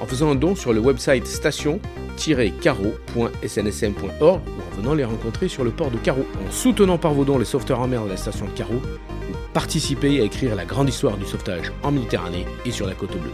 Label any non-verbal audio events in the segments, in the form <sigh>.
en faisant un don sur le website station-carreau.snsm.org ou en venant les rencontrer sur le port de Carreau. En soutenant par vos dons les sauveteurs en mer de la station de Carreau, vous participez à écrire la grande histoire du sauvetage en Méditerranée et sur la côte bleue.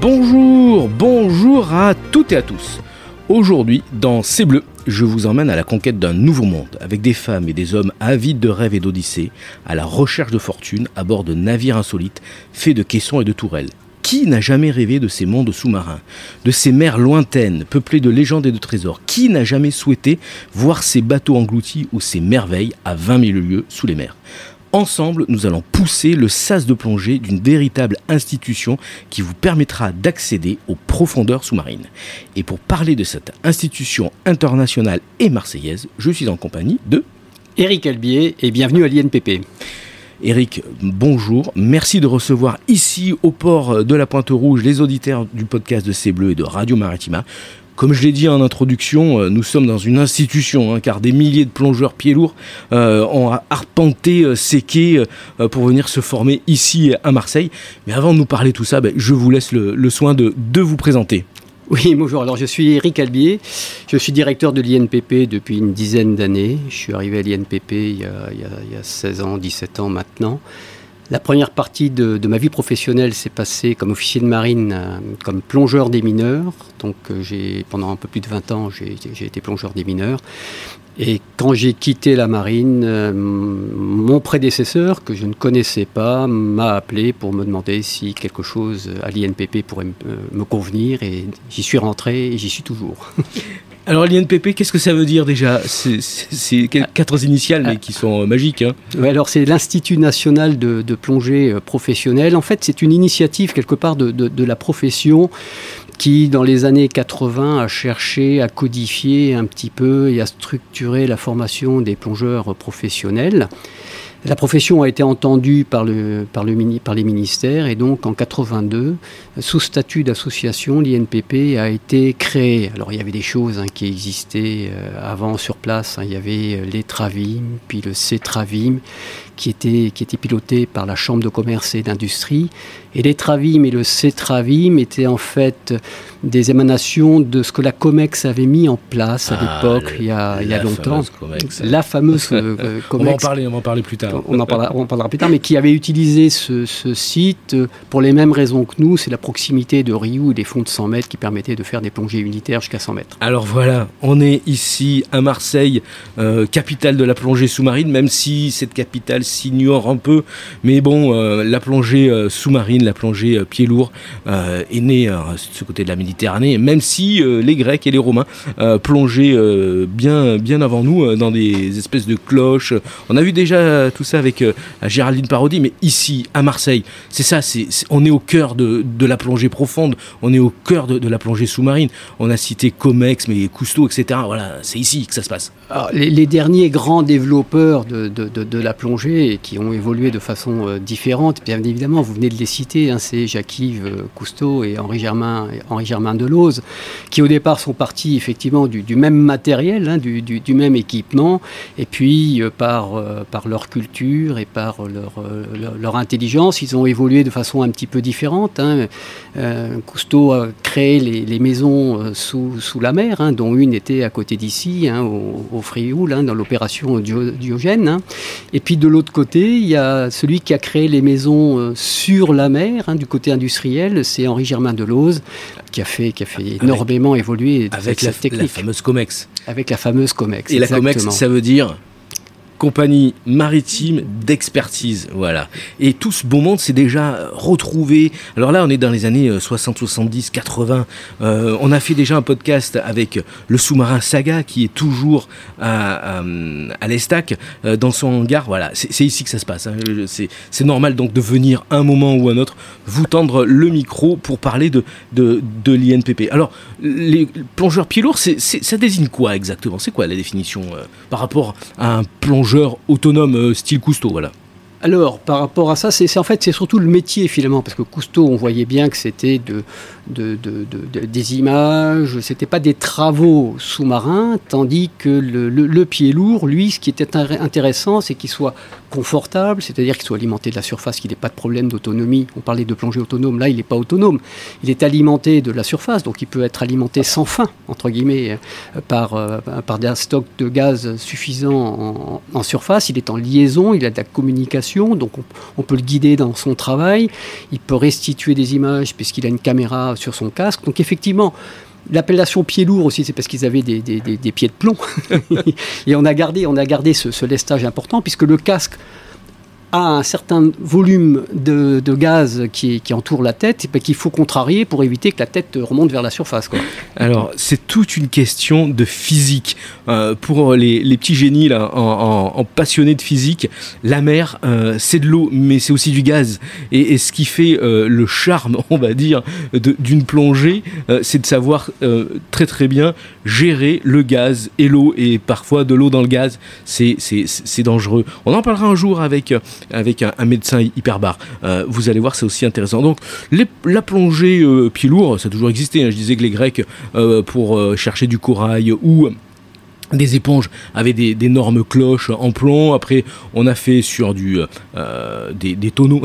Bonjour, bonjour à toutes et à tous. Aujourd'hui, dans C'est Bleu, je vous emmène à la conquête d'un nouveau monde, avec des femmes et des hommes avides de rêves et d'odyssées, à la recherche de fortune à bord de navires insolites, faits de caissons et de tourelles. Qui n'a jamais rêvé de ces mondes sous-marins, de ces mers lointaines, peuplées de légendes et de trésors? Qui n'a jamais souhaité voir ces bateaux engloutis ou ces merveilles à 20 000 lieues sous les mers? Ensemble, nous allons pousser le sas de plongée d'une véritable institution qui vous permettra d'accéder aux profondeurs sous-marines. Et pour parler de cette institution internationale et marseillaise, je suis en compagnie de Éric Albier et bienvenue à l'INPP. Eric, bonjour. Merci de recevoir ici au port de la Pointe Rouge les auditeurs du podcast de C'est Bleu et de Radio Maritima. Comme je l'ai dit en introduction, euh, nous sommes dans une institution, hein, car des milliers de plongeurs pieds lourds euh, ont arpenté euh, ces quais pour venir se former ici à Marseille. Mais avant de nous parler de tout ça, ben, je vous laisse le, soin de, vous présenter. Oui, bonjour. Alors, je suis Eric Albier. Je suis directeur de l'INPP depuis une dizaine d'années. Je suis arrivé à l'INPP il, y a 16 ans, 17 ans maintenant. La première partie de, ma vie professionnelle s'est passée comme officier de marine, euh, comme plongeur des mineurs. Donc euh, j'ai pendant un peu plus de 20 ans, j'ai été plongeur des mineurs. Et quand j'ai quitté la marine, euh, mon prédécesseur, que je ne connaissais pas, m'a appelé pour me demander si quelque chose à l'INPP pourrait me convenir. Et j'y suis rentré et j'y suis toujours. <laughs> Alors l'INPP, qu'est-ce que ça veut dire déjà? C'est quatre initiales mais qui sont euh, magiques. Hein? alors c'est l'Institut national de, plongée euh, professionnelle. En fait, c'est une initiative quelque part de, de, la profession qui, dans les années 80, a cherché à codifier un petit peu et à structurer la formation des plongeurs professionnels. La profession a été entendue par, le, par, le, par les ministères et donc en 82, sous statut d'association, l'INPP a été créé. Alors il y avait des choses hein, qui existaient euh, avant sur place. Hein. Il y avait euh, les Travim, puis le CETRAVIM, qui était, qui était piloté par la Chambre de commerce et d'industrie. Et les Travim et le CETRAVIM étaient en fait des émanations de ce que la COMEX avait mis en place à ah, l'époque, il, y a, il y a longtemps. La fameuse COMEX. <laughs> Euh, on va en parler, on va en parler plus tard. On en parlera, on en parlera plus tard, mais qui avait utilisé ce, ce, site pour les mêmes raisons que nous, c'est la proximité de Riou et des fonds de 100 mètres qui permettaient de faire des plongées unitaires jusqu'à 100 mètres. Alors voilà, on est ici à Marseille, euh, capitale de la plongée sous-marine, même si cette capitale s'ignore un peu, mais bon, euh, la plongée sous-marine, la plongée pied lourd est née de ce côté de la Méditerranée même si euh, les Grecs et les Romains euh, plongeaient euh, bien, bien avant nous dans des espèces de cloches. On a vu déjà tout ça avec Géraldine Parodi, mais ici, à Marseille, c'est ça, on est au cœur de, la plongée profonde, on est au cœur de, la plongée sous-marine. On a cité Comex, mais Cousteau, etc. Voilà, c'est ici que ça se passe. les, derniers grands développeurs de, la plongée qui ont évolué de façon différente, bien évidemment, vous venez de les citer, hein, c'est Jacques-Yves Cousteau et Henri Germain, Deleuze, qui au départ sont partis effectivement du, même matériel, hein, du, même équipement, et puis euh, par, euh, leur culture et par leur, euh, intelligence, ils ont évolué de façon un petit peu différente. Hein. Cousteau a créé les, maisons sous, la mer, dont une était à côté d'ici, au, Frioul, dans l'opération Diogène. Et puis de côté, il y a celui qui a créé les maisons sur la mer, du côté industriel, c'est Henri Germain Deleuze, qui a fait, qui a fait énormément évoluer avec la, technique. la fameuse COMEX. Avec la fameuse COMEX. Et la COMEX, ça veut dire compagnie maritime d'expertise. Voilà. Et tout ce bon monde s'est déjà retrouvé. Alors là, on est dans les années 60, 70, 80. on a fait déjà un podcast avec le sous-marin Saga qui est toujours à, à, l'Estac euh, dans son hangar. Voilà, c'est ici que ça se passe. Hein. C'est normal donc de venir un moment ou un autre vous tendre le micro pour parler de, de, l'INPP. Alors, les plongeurs pieds lourds, ça désigne quoi exactement? C'est quoi la définition euh, par rapport à un plongeur autonome euh, style Cousteau voilà alors, par rapport à ça, c'est en fait c'est surtout le métier finalement, parce que Cousteau, on voyait bien que c'était de, de, des images, c'était pas des travaux sous-marins, tandis que le, pied lourd, lui, ce qui était intéressant, c'est qu'il soit confortable, c'est-à-dire qu'il soit alimenté de la surface, qu'il n'ait pas de problème d'autonomie. On parlait de plongée autonome, là, il n'est pas autonome. Il est alimenté de la surface, donc il peut être alimenté sans fin, entre guillemets, euh, par, euh, par un stock de gaz suffisant en surface. Il est en liaison, il a de la communication donc on, peut le guider dans son travail, il peut restituer des images puisqu'il a une caméra sur son casque. Donc effectivement, L'appellation pied lourd aussi, c'est parce qu'ils avaient des, pieds de plomb. <laughs> et on a gardé, on a gardé ce, ce lestage important, puisque le casque a un certain volume de, gaz qui, entoure la tête et qu'il faut contrarier pour éviter que la tête remonte vers la surface. Quoi. Alors, c'est toute une question de physique. Euh, pour les, petits génies là, en, passionnés de physique, la mer, euh, c'est de l'eau, mais c'est aussi du gaz. Et, ce qui fait euh, le charme, <laughs> on va dire, d'une plongée, c'est de savoir très très bien gérer le gaz et l'eau, et parfois de l'eau dans le gaz, c'est dangereux. On en parlera un jour avec avec un, médecin hyperbare. Euh, vous allez voir, c'est aussi intéressant. Donc, la plongée euh, pied lourd, ça a toujours existé. Hein. Je disais que les Grecs, euh, pour chercher du corail ou des éponges avaient d'énormes cloches en plomb. Après, on a fait sur du, <laughs> des, tonneaux.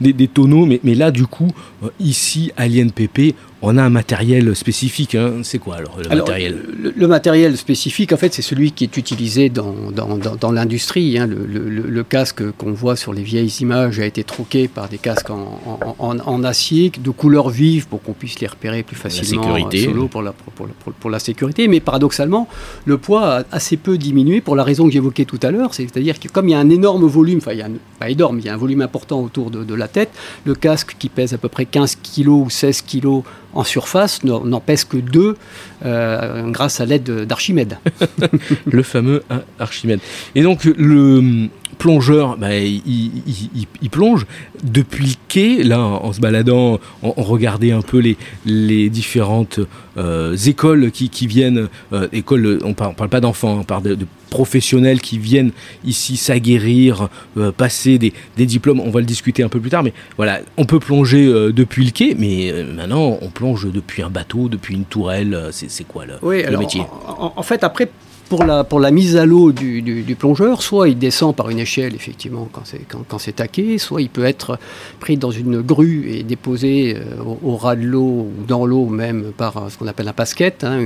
Mais, mais, là, du coup, ici, à l'INPP, on a un matériel spécifique. Hein. C'est quoi alors le matériel? le, matériel spécifique, en fait, c'est celui qui est utilisé dans, dans, l'industrie. Hein. Le, casque qu'on voit sur les vieilles images a été troqué par des casques en, en, acier de couleur vive pour qu'on puisse les repérer plus facilement. La sécurité. Solo pour la, pour, pour, la sécurité. Mais paradoxalement, le poids a assez peu diminué pour la raison que j'évoquais tout à l'heure. C'est-à-dire que comme il y a un énorme volume, enfin, il y a pas énorme, il y a un volume important autour de, de la tête, le casque qui pèse à peu près 15 kg ou 16 kg en surface n'en pèse que deux euh, grâce à l'aide d'Archimède. <laughs> le fameux Archimède. Et donc le plongeur, bah, il, plonge. Depuis le quai, là en, se baladant, on, regardait un peu les, les différentes euh, écoles qui, viennent, euh, écoles, on parle, parle pas d'enfants, on parle de, professionnels qui viennent ici s'aguerrir, passer des, des, diplômes, on va le discuter un peu plus tard, mais voilà, on peut plonger depuis le quai, mais maintenant on plonge depuis un bateau, depuis une tourelle, c'est quoi le, le métier? en, fait, après, pour la, mise à l'eau du, plongeur, soit il descend par une échelle, effectivement, quand c'est taqué, soit il peut être pris dans une grue et déposé euh, au, ras de l'eau ou dans l'eau même par euh, ce qu'on appelle un pasquette hein,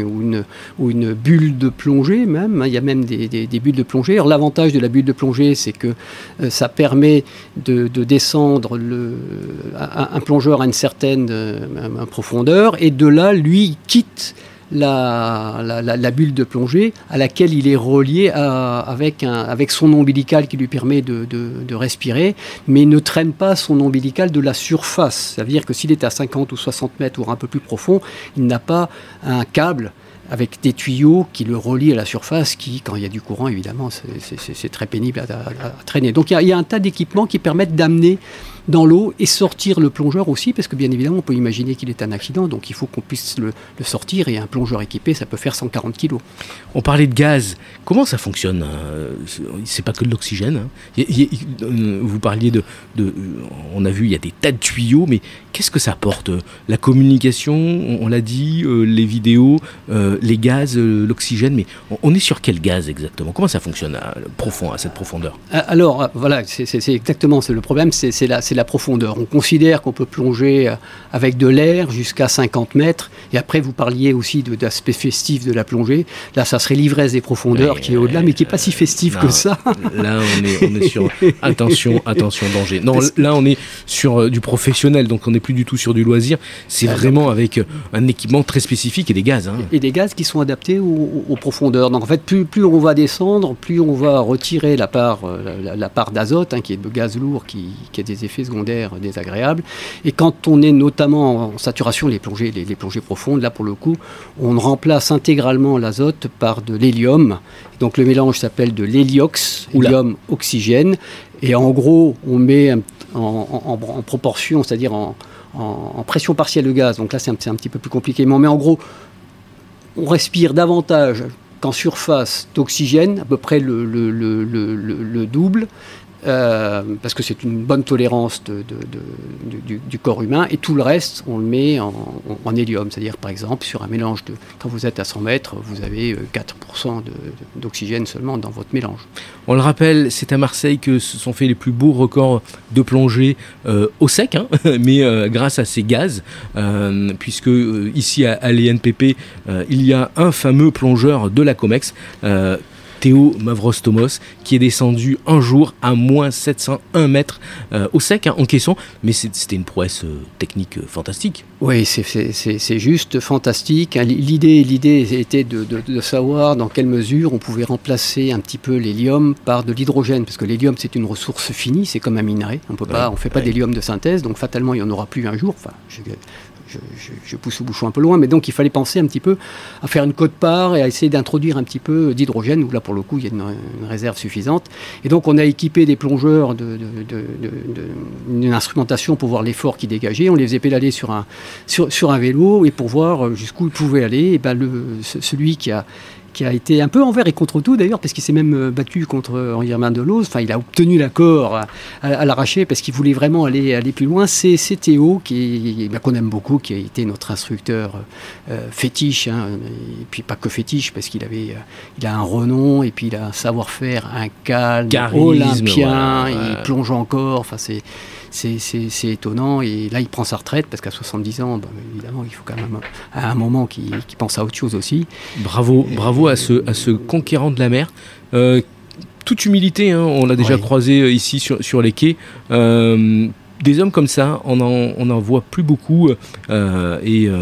ou, une, bulle de plongée même. Hein. il y a même des, bulles de plongée. L'avantage de la bulle de plongée, c'est que euh, ça permet de, de descendre un, plongeur à une certaine profondeur et de là, lui, quitte la, bulle de plongée à laquelle il est relié avec, un, avec son ombilical qui lui permet de, de, respirer, mais ne traîne pas son ombilical de la surface. Ça veut dire que s'il est à 50 ou 60 mètres ou un peu plus profond, il n'a pas un câble avec des tuyaux qui le relient à la surface, qui, quand il y a du courant, évidemment, c'est très pénible à, traîner. Donc il y, a, un tas d'équipements qui permettent d'amener dans l'eau et sortir le plongeur aussi, parce que bien évidemment, on peut imaginer qu'il est un accident, donc il faut qu'on puisse le, sortir, et un plongeur équipé, ça peut faire 140 kg. On parlait de gaz, comment ça fonctionne hein C'est pas que de l'oxygène. Hein euh, vous parliez de, de, On a vu, il y a des tas de tuyaux, mais qu'est-ce que ça apporte La communication, on, l'a dit, euh, les vidéos, euh, les gaz, l'oxygène, mais on, est sur quel gaz exactement? Comment ça fonctionne à, profond, à cette profondeur? Alors, voilà, c'est exactement, le problème, c'est la c'est la profondeur. On considère qu'on peut plonger euh, avec de l'air jusqu'à 50 mètres. Et après, vous parliez aussi d'aspect festif de la plongée. Là, ça serait l'ivresse des profondeurs qui est au-delà, mais qui n'est pas si festif que ça. Là, on est, on est sur <laughs> attention, attention, danger. Non, là, on est sur du professionnel, donc on n'est plus du tout sur du loisir. C'est vraiment avec un équipement très spécifique et des gaz. Hein. Et des gaz qui sont adaptés aux, profondeurs. Donc en fait, plus, plus on va descendre, plus on va retirer la part, la, part d'azote, hein, qui est de gaz lourd, qui, qui, a des effets secondaires désagréables. Et quand on est notamment en saturation, les plongées, les, plongées profondes, là pour le coup, on remplace intégralement l'azote par de l'hélium. Donc le mélange s'appelle de l'héliox, hélium oxygène. Et en gros, on met en, proportion, c'est-à-dire en, pression partielle de gaz. Donc là, c'est un, un, petit peu plus compliqué. Mais en gros, on respire davantage qu'en surface d'oxygène, à peu près le, le, le, le double, euh, parce que c'est une bonne tolérance du, corps humain, et tout le reste, on le met en, hélium. C'est-à-dire, par exemple, sur un mélange de. Quand vous êtes à 100 mètres, vous avez 4% euh, d'oxygène seulement dans votre mélange. On le rappelle, c'est à Marseille que se sont faits les plus beaux records de plongée euh, au sec, hein, <laughs> mais grâce à ces gaz, puisque ici à, à l'ENPP, il y a un fameux plongeur de la COMEX Théo Mavrostomos, qui est descendu un jour à moins 701 mètres euh, au sec hein, en caisson. Mais c'était une prouesse euh, technique euh, fantastique. Oui, c'est juste fantastique. Hein. L'idée était de, savoir dans quelle mesure on pouvait remplacer un petit peu l'hélium par de l'hydrogène, parce que l'hélium c'est une ressource finie, c'est comme un minerai. On ne fait pas d'hélium de synthèse, donc fatalement il n'y en aura plus un jour. Enfin, je, pousse le bouchon un peu loin, mais donc il fallait penser un petit peu à faire une cote-part et à essayer d'introduire un petit peu d'hydrogène, où là pour le coup il y a une, réserve suffisante. Et donc on a équipé des plongeurs d'une instrumentation pour voir l'effort qui dégageait, on les faisait pédaler sur un, vélo et pour voir jusqu'où ils pouvaient aller. Et ben celui qui a qui a été un peu envers et contre tout d'ailleurs, parce qu'il s'est même euh, battu contre Henri Germain Deleuze. Enfin, il a obtenu l'accord à, l'arracher parce qu'il voulait vraiment aller, aller plus loin. C'est Théo, qui, bah, qu'on aime beaucoup, qui a été notre instructeur euh, fétiche, hein. et puis pas que fétiche, parce qu'il avait, euh, il a un renom, et puis il a un savoir-faire, un calme, olympien, il plonge encore. Enfin, c'est c'est étonnant. Et là, il prend sa retraite parce qu'à 70 ans, évidemment, il faut quand même à un moment qu'il pense à autre chose aussi. Bravo, bravo à ce, à ce conquérant de la mer. Euh, toute humilité, hein, on l'a déjà croisé euh, ici sur, sur les quais. Euh, des hommes comme ça, on n'en voit plus beaucoup et il,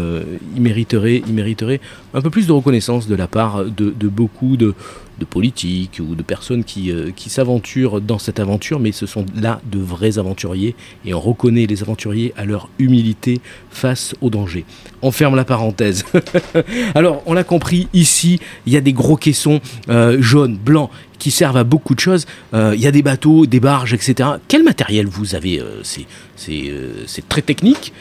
mériterait, il mériterait un peu plus de reconnaissance de la part de, de beaucoup de, de politiques ou de personnes qui, euh, qui s'aventurent dans cette aventure, mais ce sont là de vrais aventuriers et on reconnaît les aventuriers à leur humilité face au danger. On ferme la parenthèse. <laughs> Alors, on l'a compris, ici, il y a des gros caissons euh, jaunes, blancs, qui servent à beaucoup de choses. Euh, il y a des bateaux, des barges, etc. Quel matériel vous avez C'est très technique.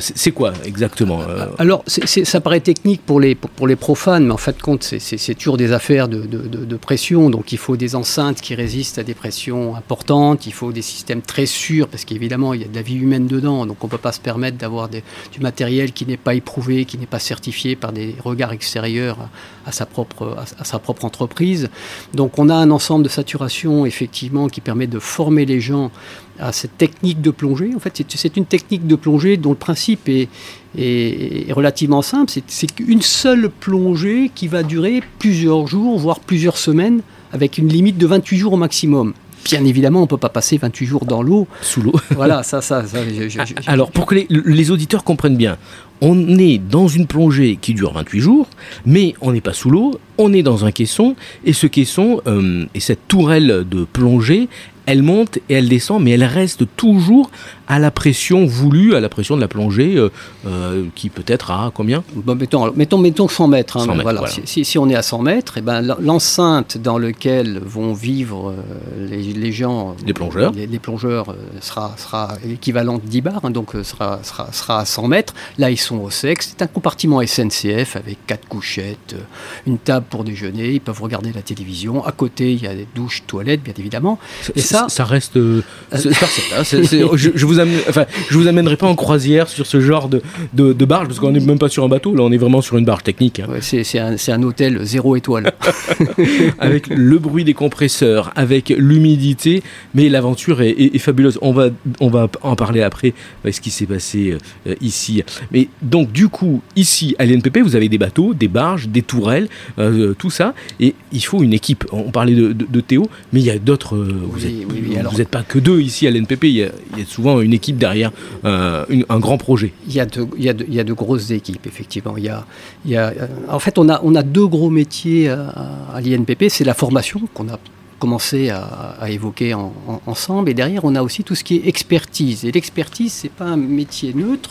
c'est quoi exactement Alors, ça paraît technique pour les, pour, les profanes, mais en fait, compte, c'est toujours des affaires de de, pression. Donc il faut des enceintes qui résistent à des pressions importantes, il faut des systèmes très sûrs, parce qu'évidemment il y a de la vie humaine dedans, donc on ne peut pas se permettre d'avoir du matériel qui n'est pas éprouvé, qui n'est pas certifié par des regards extérieurs à, sa, propre, à, sa propre entreprise. Donc on a un ensemble de saturation effectivement qui permet de former les gens à cette technique de plongée. En fait, c'est une technique de plongée dont le principe est, est, relativement simple. C'est qu'une seule plongée qui va durer plusieurs jours, voire plusieurs semaines, avec une limite de 28 jours au maximum. Bien évidemment, on ne peut pas passer 28 jours dans l'eau. Sous l'eau. <laughs> voilà, ça, ça. ça <laughs> Alors, pour que les, auditeurs comprennent bien, on est dans une plongée qui dure 28 jours, mais on n'est pas sous l'eau, on est dans un caisson, et ce caisson euh, et cette tourelle de plongée, elle monte et elle descend, mais elle reste toujours à la pression voulue, à la pression de la plongée, euh, euh, qui peut être à combien? Bon, mettons, mettons, mettons 100 mètres. Hein, voilà. Si, si, on est à 100 mètres, eh ben, l'enceinte dans laquelle vont vivre euh, les, gens, les plongeurs, les, plongeurs sera, sera équivalente 10 bars, hein, donc sera, sera, sera, à 100 mètres. Là, ils sont au sexe. C'est un compartiment SNCF avec quatre couchettes, une table pour déjeuner. Ils peuvent regarder la télévision. À côté, il y a des douches, toilettes, bien évidemment. Et ça, ça reste. Hein, je, vous vous enfin, je vous amènerai pas en croisière sur ce genre de, de, barge, parce qu'on n'est même pas sur un bateau, là on est vraiment sur une barge technique. Hein. c'est un, un, hôtel zéro étoile. <laughs> avec le bruit des compresseurs, avec l'humidité, mais l'aventure est, fabuleuse. On va, on va en parler après, ce qui s'est passé euh, ici. Mais donc du coup, ici à l'INPP, vous avez des bateaux, des barges, des tourelles, euh, tout ça, et il faut une équipe. On parlait de, Théo, mais il y a d'autres. Euh, vous n'êtes pas que deux ici à l'NPP, il, y a souvent une équipe derrière euh, un grand projet. Il y, a de, il, y a il y a grosses équipes, effectivement. Il y a, il y a, en fait, on a, on a deux gros métiers à, l'INPP. C'est la formation qu'on a commencé à, évoquer ensemble. Et derrière, on a aussi tout ce qui est expertise. Et l'expertise, c'est pas un métier neutre,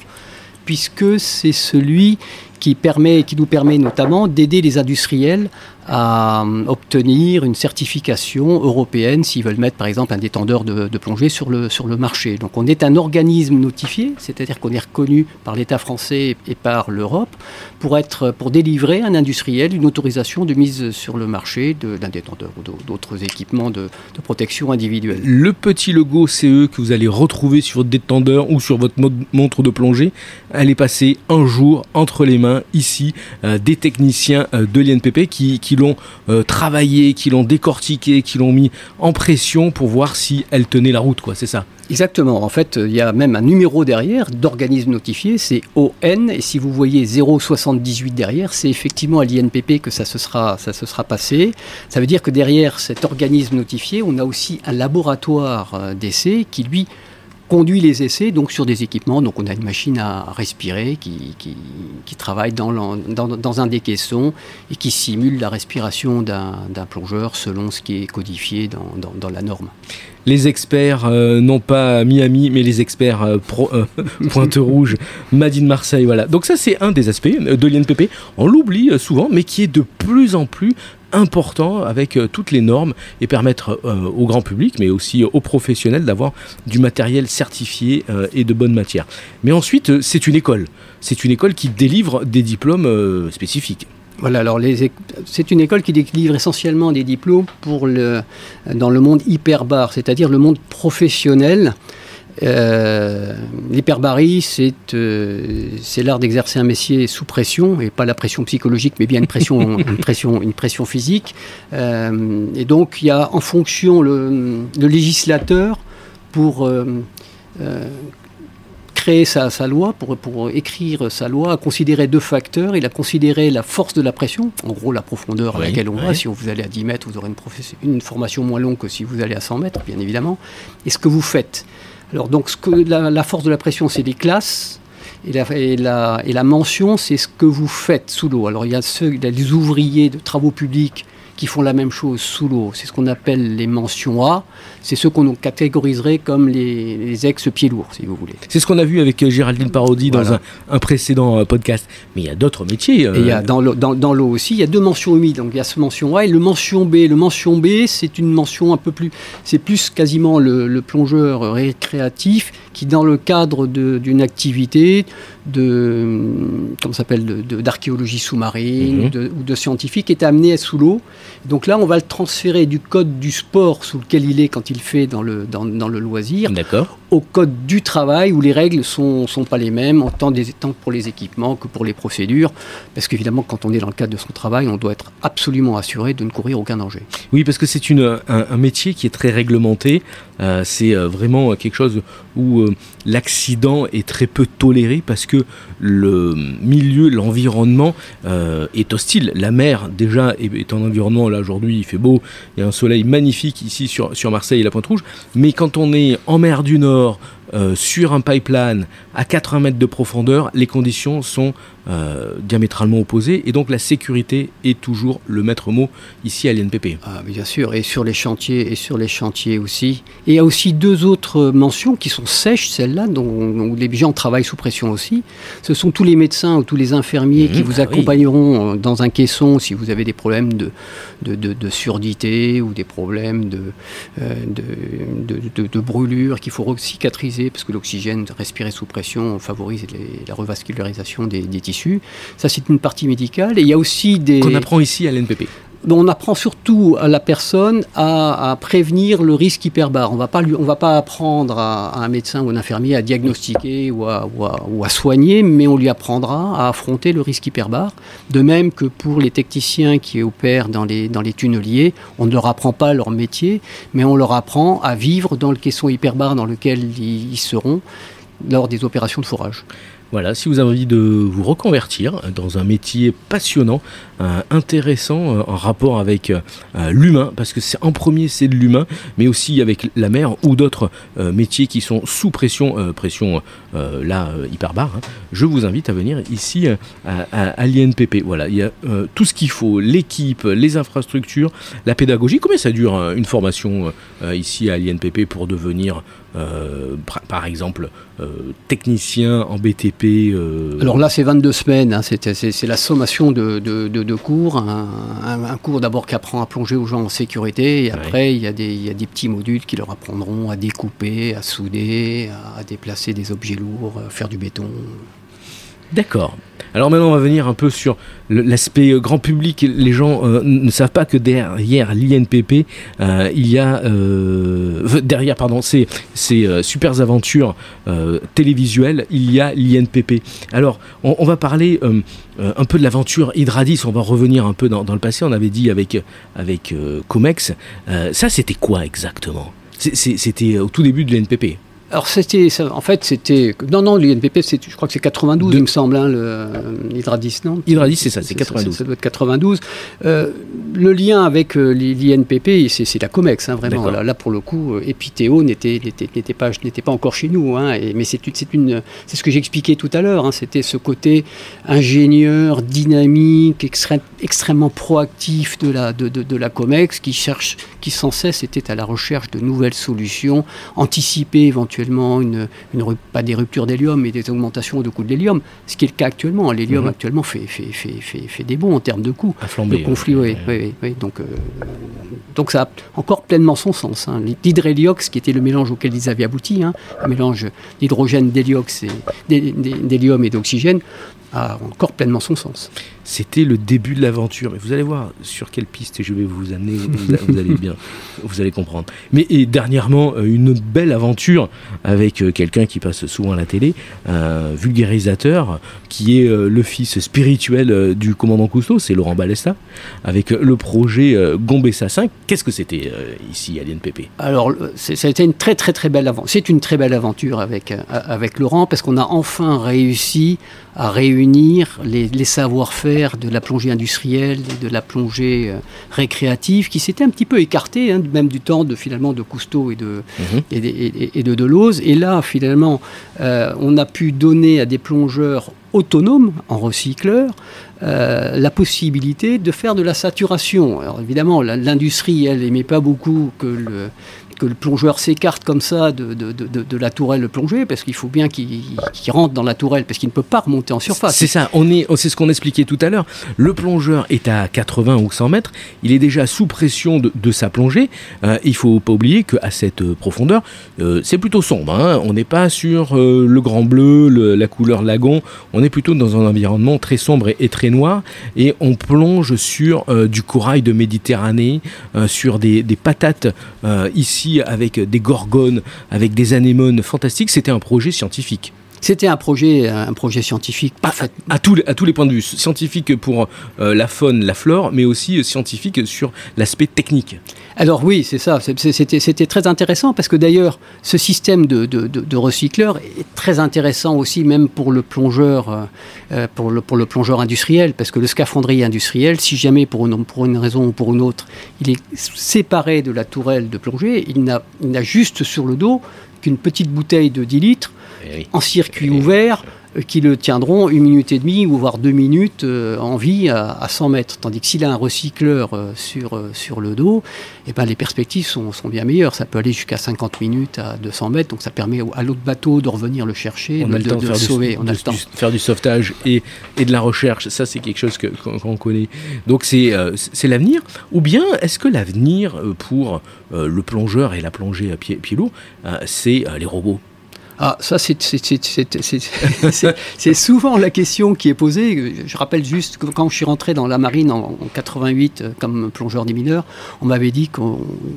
puisque c'est celui qui, permet, qui nous permet notamment d'aider les industriels à euh, obtenir une certification européenne s'ils veulent mettre par exemple un détendeur de, plongée sur le, sur le marché. Donc on est un organisme notifié, c'est-à-dire qu'on est reconnu par l'État français et par l'Europe pour, être, pour délivrer à un industriel une autorisation de mise sur le marché d'un détendeur ou d'autres équipements de, de, protection individuelle. Le petit logo CE que vous allez retrouver sur votre détendeur ou sur votre montre de plongée, elle est passée un jour entre les mains ici euh, des techniciens euh, de l'INPP qui qui l'ont euh, travaillé, qui l'ont décortiqué, qui l'ont mis en pression pour voir si elle tenait la route, quoi. C'est ça? Exactement. En fait, il y a même un numéro derrière d'organisme notifié, c'est ON. Et si vous voyez 078 derrière, c'est effectivement à l'INPP que ça se, sera, ça se sera passé. Ça veut dire que derrière cet organisme notifié, on a aussi un laboratoire d'essai qui, lui, conduit les essais donc sur des équipements. Donc on a une machine à respirer qui, qui, travaille dans, dans, un des caissons et qui simule la respiration d'un plongeur selon ce qui est codifié dans, dans la norme. Les experts, euh, non pas Miami, mais les experts euh, euh, <laughs> Pointe Rouge, Madine Marseille, voilà. Donc ça c'est un des aspects de l'INPP. On l'oublie souvent, mais qui est de plus en plus important avec euh, toutes les normes et permettre euh, au grand public, mais aussi aux professionnels d'avoir du matériel certifié euh, et de bonne matière. Mais ensuite, c'est une école. C'est une école qui délivre des diplômes spécifiques. Voilà, alors c'est une école qui délivre essentiellement des diplômes pour le, dans le monde hyperbar, c'est-à-dire le monde professionnel. Euh, L'hyperbarie, euh, c'est l'art d'exercer un métier sous pression, et pas la pression psychologique, mais bien une pression, <laughs> une pression, une pression physique. Euh, et donc, il y a en fonction le, législateur pour créer sa, loi, pour, pour, écrire sa loi, a considéré deux facteurs. Il a considéré la force de la pression, en gros la profondeur à laquelle on va. Si vous allez à 10 mètres, vous aurez une, une formation moins longue que si vous allez à 100 mètres, bien évidemment. Et ce que vous faites. Alors donc la, force de la pression, c'est les classes. Et la, et la, et la mention, c'est ce que vous faites sous l'eau. Alors il y a ceux, il y a les ouvriers de travaux publics qui font la même chose sous l'eau. C'est ce qu'on appelle les mentions A. C'est ceux qu'on catégoriserait comme les, ex-pieds lourds, si vous voulez. C'est ce qu'on a vu avec euh, Géraldine Parodi dans un, précédent euh, podcast. Mais il y a d'autres métiers. Euh. Et il y a dans l'eau dans, dans aussi, il y a deux mentions humides. Donc il y a ce mention A et le mention B. Le mention B, c'est une mention un peu plus. C'est plus quasiment le, plongeur récréatif qui, dans le cadre d'une activité de, comment s'appelle, d'archéologie sous-marine mhm. ou de scientifique, est amené sous l'eau donc là, on va le transférer du code du sport sous lequel il est quand il fait dans le, dans, le loisir au code du travail où les règles ne sont, pas les mêmes, tant, des, pour les équipements que pour les procédures. Parce qu'évidemment, quand on est dans le cadre de son travail, on doit être absolument assuré de ne courir aucun danger. Oui, parce que c'est un, un, métier qui est très réglementé. Euh, c'est euh, vraiment quelque chose où euh, l'accident est très peu toléré parce que le milieu, l'environnement est hostile. La mer, déjà, est, un environnement, là aujourd'hui il fait beau, il y a un soleil magnifique ici sur, sur Marseille et la Pointe Rouge, mais quand on est en mer du Nord, sur un pipeline à 80 mètres de profondeur, les conditions sont euh, diamétralement opposés et donc la sécurité est toujours le maître mot ici à l'INPP. Ah, bien sûr, et sur les chantiers et sur les chantiers aussi. Et il y a aussi deux autres mentions qui sont sèches, celles-là, dont, les gens travaillent sous pression aussi. Ce sont tous les médecins ou tous les infirmiers qui mmh, vous ah accompagneront euh, dans un caisson si vous avez des problèmes de, de, surdité ou des problèmes de, euh, de, brûlure qu'il faut cicatriser parce que l'oxygène respiré sous pression favorise la revascularisation des, des tissus ça, c'est une partie médicale. Et il y a aussi des. Qu'on apprend ici à l'NPP. on apprend surtout à la personne à, prévenir le risque hyperbare. On ne va pas apprendre à, un médecin ou un infirmier à diagnostiquer ou à, ou, soigner, mais on lui apprendra à affronter le risque hyperbare. De même que pour les techniciens qui opèrent dans les, dans les tunneliers, on ne leur apprend pas leur métier, mais on leur apprend à vivre dans le caisson hyperbare dans lequel ils seront lors des opérations de forage. Voilà, si vous avez envie de vous reconvertir dans un métier passionnant, euh, intéressant, euh, en rapport avec euh, l'humain, parce que c'est en premier c'est de l'humain, mais aussi avec la mer ou d'autres métiers qui sont sous pression, pression là hyperbare, hein, je vous invite à venir ici à, l'INPP. Voilà, il y a tout ce qu'il faut, l'équipe, les infrastructures, la pédagogie. Combien ça dure une formation ici à l'INPP pour devenir par exemple technicien en BTP euh, Alors là, c'est 22 semaines. Hein, c'est la sommation de, cours. Un, cours d'abord qui apprend à plonger aux gens en sécurité. Et après, il, y a des, des petits modules qui leur apprendront à découper, à souder, à déplacer des objets lourds, à faire du béton. D'accord. Alors maintenant, on va venir un peu sur l'aspect euh, grand public. Les gens euh, ne savent pas que derrière l'INPP, euh, il y a derrière pardon ces, super aventures télévisuelles, il y a l'INPP. Alors, on, va parler un peu de l'aventure Hydradis. On va revenir un peu dans, dans, le passé. On avait dit avec avec Comex. ça, c'était quoi exactement? C'était au tout début de l'INPP. Alors c'était, en fait, c'était non non l'INPP, je crois que c'est 92, il me semble, hein, l'Hydradis, non? Hydradis, c'est ça, c'est 92. Ça, doit être 92. Euh, le lien avec euh, l'INPP, c'est la Comex, hein, vraiment. Là, pour le coup, euh, Epithéo n'était pas n'était pas encore chez nous, hein, mais c'est une, c'est ce que j'expliquais tout à l'heure. Hein, c'était ce côté ingénieur, dynamique, extrêmement proactif de la de, de, de, la Comex, qui cherche, qui sans cesse était à la recherche de nouvelles solutions, anticiper éventuellement une, pas des ruptures d'hélium, mais des augmentations de coûts de l'hélium, ce qui est le cas actuellement. L'hélium mhm. actuellement fait, fait, fait, fait, des bons en termes de coûts. de conflit, oui, oui, Donc, euh, donc ça a encore pleinement son sens. Hein. L'hydréliox, qui était le mélange auquel ils avaient abouti, hein, un mélange d'hydrogène, d'hélium et d'oxygène, a encore pleinement son sens. C'était le début de l'aventure. Et vous allez voir sur quelle piste je vais vous amener. Vous, allez bien, <laughs> vous allez comprendre. Mais et dernièrement, euh, une belle aventure avec euh, quelqu'un qui passe souvent à la télé, un vulgarisateur qui est euh, le fils spirituel du commandant Cousteau, c'est Laurent Balesta, avec le projet Gombessa 5. Qu'est-ce que c'était ici à l'INPP Alors, ça a été une très très très belle aventure. C'est une très belle aventure avec, avec Laurent parce qu'on a enfin réussi à réunir les, les savoir-faire de la plongée industrielle et de la plongée euh, récréative qui s'était un petit peu écarté, hein, même du temps de finalement de Cousteau et de, mhm. et, de Deleuze. Et là, finalement, euh, on a pu donner à des plongeurs autonomes en recycleur euh, la possibilité de faire de la saturation. Alors évidemment, l'industrie, elle n'aimait pas beaucoup que le, que le plongeur s'écarte comme ça de, de, de, la tourelle plongée, parce qu'il faut bien qu'il rentre dans la tourelle, parce qu'il ne peut pas remonter en surface. C'est ça, on est, c'est ce qu'on expliquait tout à l'heure. Le plongeur est à 80 ou 100 mètres, il est déjà sous pression de, sa plongée. Euh, il faut pas oublier qu'à cette euh, profondeur, euh, c'est plutôt sombre. Hein. On n'est pas sur le grand bleu, la couleur lagon, on est plutôt dans un environnement très sombre et, très noir, et on plonge sur du corail de Méditerranée, sur des patates ici avec des gorgones, avec des anémones fantastiques. C'était un projet scientifique. C'était un projet, un projet scientifique parfait. À, tous, à tous les points de vue, scientifique pour euh, la faune, la flore, mais aussi scientifique sur l'aspect technique. Alors oui, c'est ça. C'était très intéressant parce que d'ailleurs, ce système de, de, recycleur est très intéressant aussi, même pour le plongeur, euh, euh, pour, le, pour le plongeur industriel, parce que le scaphandrier industriel, si jamais pour une, pour une raison ou pour une autre, il est séparé de la tourelle de plongée, il n'a juste sur le dos qu'une petite bouteille de 10 litres eh en circuit ouvert euh, qui le tiendront une minute et demie ou voire deux minutes euh, en vie à, 100 mètres. Tandis que s'il a un recycleur euh, sur, sur le dos, eh ben, les perspectives sont, sont, bien meilleures. Ça peut aller jusqu'à 50 minutes à 200 mètres, donc ça permet à l'autre bateau de revenir le chercher, de, le sauver. On a le temps. faire du sauvetage et, et, de la recherche, ça c'est quelque chose qu'on connaît. Donc c'est l'avenir. Ou bien est-ce que l'avenir pour le plongeur et la plongée à pied, pied lourd, c'est les robots? Ah, ça, c'est souvent la question qui est posée. Je rappelle juste que quand je suis rentré dans la marine en, 88 euh, comme plongeur des mineurs, on m'avait dit qu'il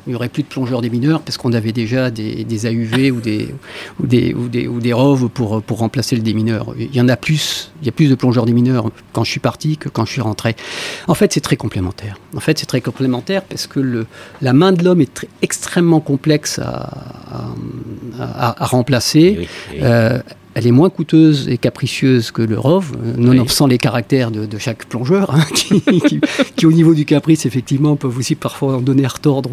n'y aurait plus de plongeurs des mineurs parce qu'on avait déjà des, AUV ou des, ou des, ou des, ou des ROV pour, pour remplacer le démineur. Il y en a plus, il y a plus de plongeurs des mineurs quand je suis parti que quand je suis rentré. En fait, c'est très complémentaire. En fait, c'est très complémentaire parce que le, la main de l'homme est extrêmement complexe à, à remplacer euh, elle est moins coûteuse et capricieuse que le ROV, nonobstant les caractères de, chaque plongeur, hein, qui, au niveau du caprice, effectivement, peuvent aussi parfois en donner à retordre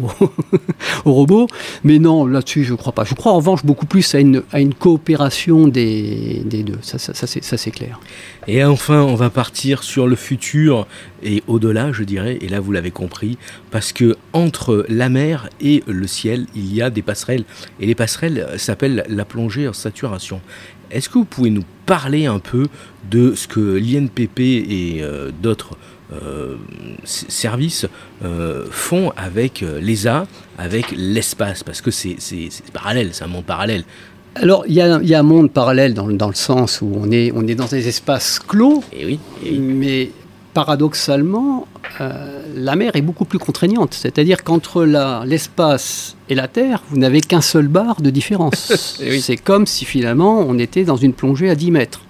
au, <laughs> robot. Mais non, là-dessus, je ne crois pas. Je crois en revanche beaucoup plus à une, à une coopération des, des deux. Ça, ça, ça c'est clair. Et enfin, on va partir sur le futur et au-delà, je dirais, et là vous l'avez compris, parce que entre la mer et le ciel, il y a des passerelles. Et les passerelles s'appellent la plongée en saturation. Est-ce que vous pouvez nous parler un peu de ce que l'INPP et euh, d'autres euh, services euh, font avec l'ESA, avec l'espace? Parce que c'est parallèle, c'est un monde parallèle. Alors, il y, a, un monde parallèle dans, le sens où on est, on est dans des espaces clos, et eh oui, eh mais paradoxalement, la mer est beaucoup plus contraignante. C'est-à-dire qu'entre l'espace et la Terre, vous n'avez qu'un seul bar de différence. <laughs> Eh C'est comme si finalement on était dans une plongée à 10 mètres.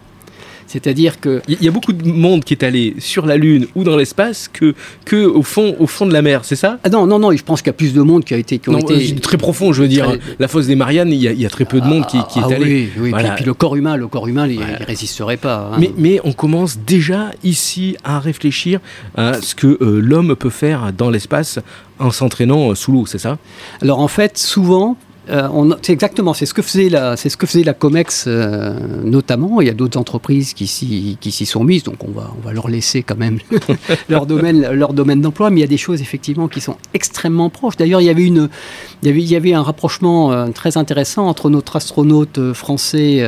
C'est-à-dire que il y a beaucoup de monde qui est allé sur la Lune ou dans l'espace que, que au fond au fond de la mer, c'est ça? Ah Non, non, non. Je pense qu'il y a plus de monde qui a été qui ont été très profond. Je veux dire, la fosse des Mariannes, il y a, très peu de monde qui, qui est ah allé. Oui, oui. Puis, le corps humain, le corps humain, il, résisterait pas. Hein. Mais, mais on commence déjà ici à réfléchir à ce que euh, l'homme peut faire dans l'espace en s'entraînant euh, sous l'eau, c'est ça? Alors en fait, souvent, euh, c'est exactement, c'est ce que faisait la, c'est ce que faisait la Comex euh, notamment. Il y a d'autres entreprises qui s'y, qui s'y sont mises, donc on va, on va leur laisser quand même <laughs> leur domaine, leur domaine d'emploi. Mais il y a des choses effectivement qui sont extrêmement proches. D'ailleurs, il y avait une, il y avait, il y avait un rapprochement euh, très intéressant entre notre astronaute français.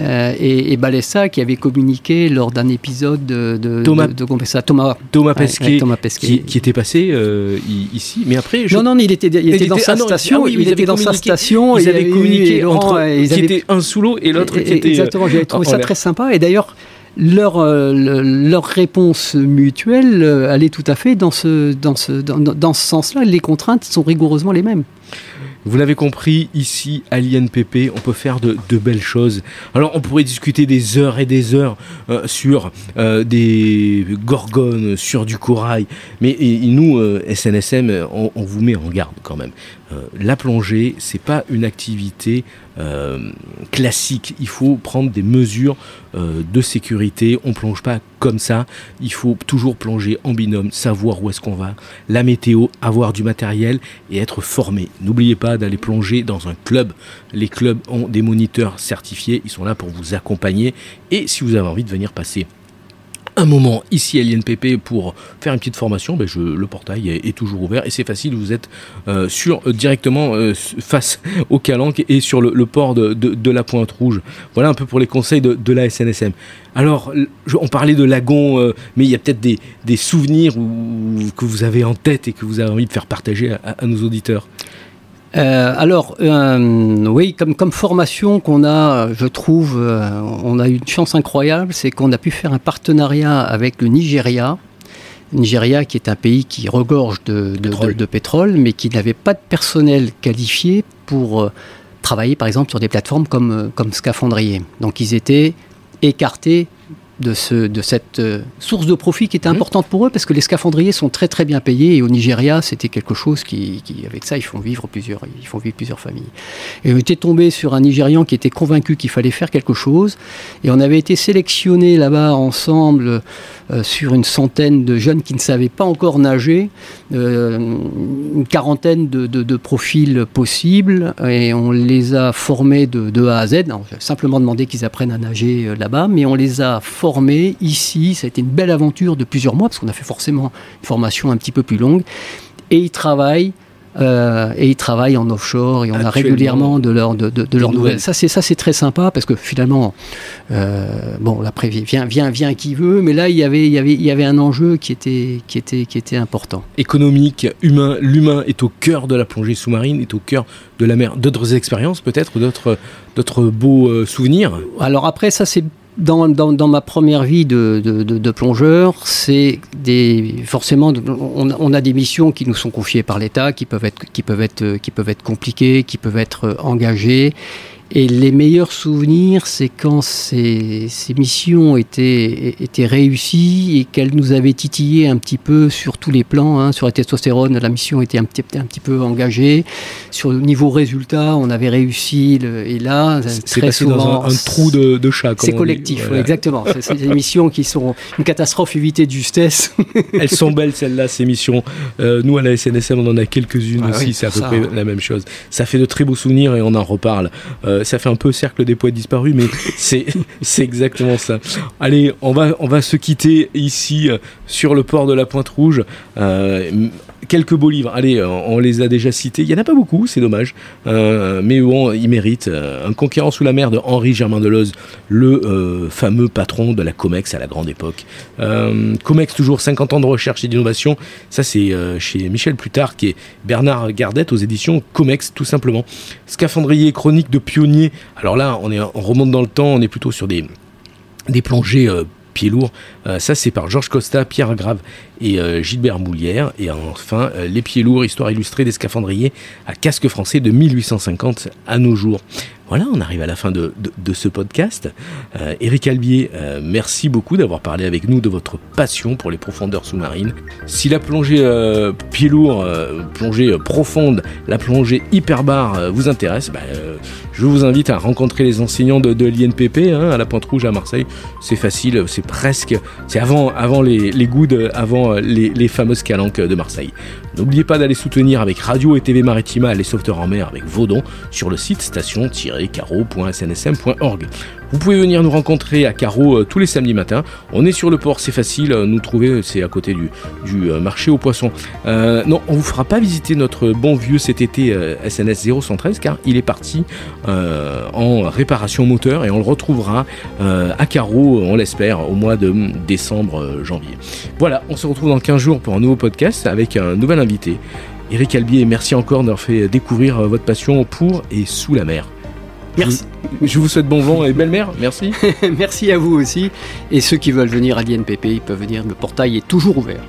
Euh, et, Balessa qui avait communiqué lors d'un épisode de, Thomas, de, Thomas, Thomas, Pesquet, Qui, était passé euh, ici, mais après non non il était, il était, dans sa station, il était dans sa station, ils avaient communiqué entre qui était un sous l'eau et l'autre qui était exactement. J'avais trouvé ça très sympa et d'ailleurs leur, euh, leur réponse mutuelle allait tout à fait dans ce, dans ce, dans, dans ce sens-là. Les contraintes sont rigoureusement les mêmes. Vous l'avez compris, ici à l'INPP, on peut faire de, belles choses. Alors on pourrait discuter des heures et des heures euh, sur euh, des gorgones, sur du corail, mais nous, SNSM, euh, on, on, vous met en garde quand même. La plongée, c'est pas une activité euh, classique. Il faut prendre des mesures euh, de sécurité. On plonge pas comme ça. Il faut toujours plonger en binôme, savoir où est-ce qu'on va, la météo, avoir du matériel et être formé. N'oubliez pas d'aller plonger dans un club. Les clubs ont des moniteurs certifiés. Ils sont là pour vous accompagner. Et si vous avez envie de venir passer un moment ici à l'INPP pour faire une petite formation, ben je, le portail est, toujours ouvert et c'est facile, vous êtes euh, sur, euh, directement euh, face au Calanque et sur le, port de, la Pointe Rouge. Voilà un peu pour les conseils de, la SNSM. Alors, on parlait de Lagon, mais il y a peut-être des, des souvenirs que vous avez en tête et que vous avez envie de faire partager à nos auditeurs. Euh, alors, euh, oui, comme, comme formation qu'on a, je trouve, euh, on a eu une chance incroyable, c'est qu'on a pu faire un partenariat avec le Nigeria. Nigeria qui est un pays qui regorge de, de, pétrole. mais qui n'avait pas de personnel qualifié pour travailler par exemple sur des plateformes comme, comme Scaphandrier. Donc ils étaient écartés de, ce, de cette euh, source de profit qui était importante pour eux parce que les scaphandriers sont très très bien payés et au Nigeria c'était quelque chose qui, avec ça ils font vivre plusieurs ils font vivre plusieurs familles. Et on était tombé sur un Nigérian qui était convaincu qu'il fallait faire quelque chose et on avait été sélectionné là-bas ensemble sur une centaine de jeunes qui ne savaient pas encore nager euh, une quarantaine de, de, profils possibles et on les a formés de, de A à Z on a simplement demandé qu'ils apprennent à nager là-bas mais on les a formés formé ici. Ça a été une belle aventure de plusieurs mois, parce qu'on a fait forcément une formation un petit peu plus longue. Et ils travaillent et ils travaillent en offshore et on a régulièrement de leurs de, de, leurs nouvelles. Ça c'est ça c'est très sympa parce que finalement, bon l'après vient vient vient qui veut, mais là il y avait il y avait il y avait un enjeu qui était qui était qui était important. Économique, humain, l'humain est au cœur de la plongée sous-marine, est au cœur de la mer. D'autres expériences peut-être, d'autres d'autres beaux souvenirs? Alors après ça c'est dans, dans, ma première vie de, de, plongeur, c'est des forcément on, on, a des missions qui nous sont confiées par l'État, qui peuvent être qui peuvent être qui peuvent être compliquées, qui peuvent être engagées et les meilleurs souvenirs, c'est quand ces, missions étaient, étaient réussies et qu'elles nous avaient titillé un petit peu sur tous les plans. Hein. Sur la testostérone, la mission était un petit, un petit peu engagée. Sur le niveau résultat, on avait réussi. et là, très souvent, dans un, trou de, de chat. C'est collectif, exactement. C'est des <laughs> missions qui sont une catastrophe évitée de justesse. <laughs> Elles sont belles, celles-là, ces missions. Euh, nous, à la SNSM, on en a quelques-unes ah aussi. c'est à peu près la même chose. Ça fait de très beaux souvenirs et on en reparle. Euh, euh, ça fait un peu cercle des poètes disparus, mais c'est c'est exactement ça. Allez, on va on va se quitter ici euh, sur le port de la Pointe Rouge. Euh, quelques beaux livres. Allez, on les a déjà cités. Il y en a pas beaucoup, c'est dommage, mais bon, ils méritent. Un conquérant sous la mer de Henri Germain Deloz, le fameux patron de la Comex à la grande époque. Comex toujours 50 ans de recherche et d'innovation. Ça c'est chez Michel Plutard qui est Bernard Gardette aux éditions Comex tout simplement. Scaphandrier chronique de Pio alors là, on, remonte dans le temps, on est plutôt sur des, plongées euh, pieds lourds. Euh, ça, c'est par Georges Costa, Pierre Grave et euh, Gilbert Moulière. Et enfin, Les pieds lourds, histoire illustrée des scaphandriers à casque français de 1850 à nos jours. Voilà, on arrive à la fin de, ce podcast. Euh, Eric Albier, euh, merci beaucoup d'avoir parlé avec nous de votre passion pour les profondeurs sous-marines. Si la plongée euh, pied lourd, plongée profonde, la plongée hyperbare vous intéresse, bah, je vous invite à rencontrer les enseignants de, l'INPP hein, à la Pointe Rouge à Marseille. C'est facile, c'est presque, c'est avant, avant les, les goudes, avant les, les fameuses calanques de Marseille. N'oubliez pas d'aller soutenir avec Radio et TV Maritima les sauveteurs en mer avec vos dons sur le site station-caro.snsm.org. Vous pouvez venir nous rencontrer à Carreau euh, tous les samedis matins. On est sur le port, c'est facile. Euh, nous trouver, c'est à côté du, du euh, marché aux poissons. non, on vous fera pas visiter notre bon vieux cet été SNS 0113 car il est parti en réparation moteur et on le retrouvera à Carreau, on l'espère, au mois de décembre, janvier. Voilà, on se retrouve dans 15 jours pour un nouveau podcast avec un nouvel invité. Eric Albier, merci encore d'avoir fait découvrir votre passion pour et sous la mer. Merci. Je vous souhaite bon vent et belle mer. Merci. <laughs> Merci à vous aussi. Et ceux qui veulent venir à l'INPP, ils peuvent venir. Le portail est toujours ouvert.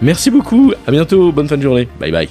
Merci beaucoup. À bientôt. Bonne fin de journée. Bye bye.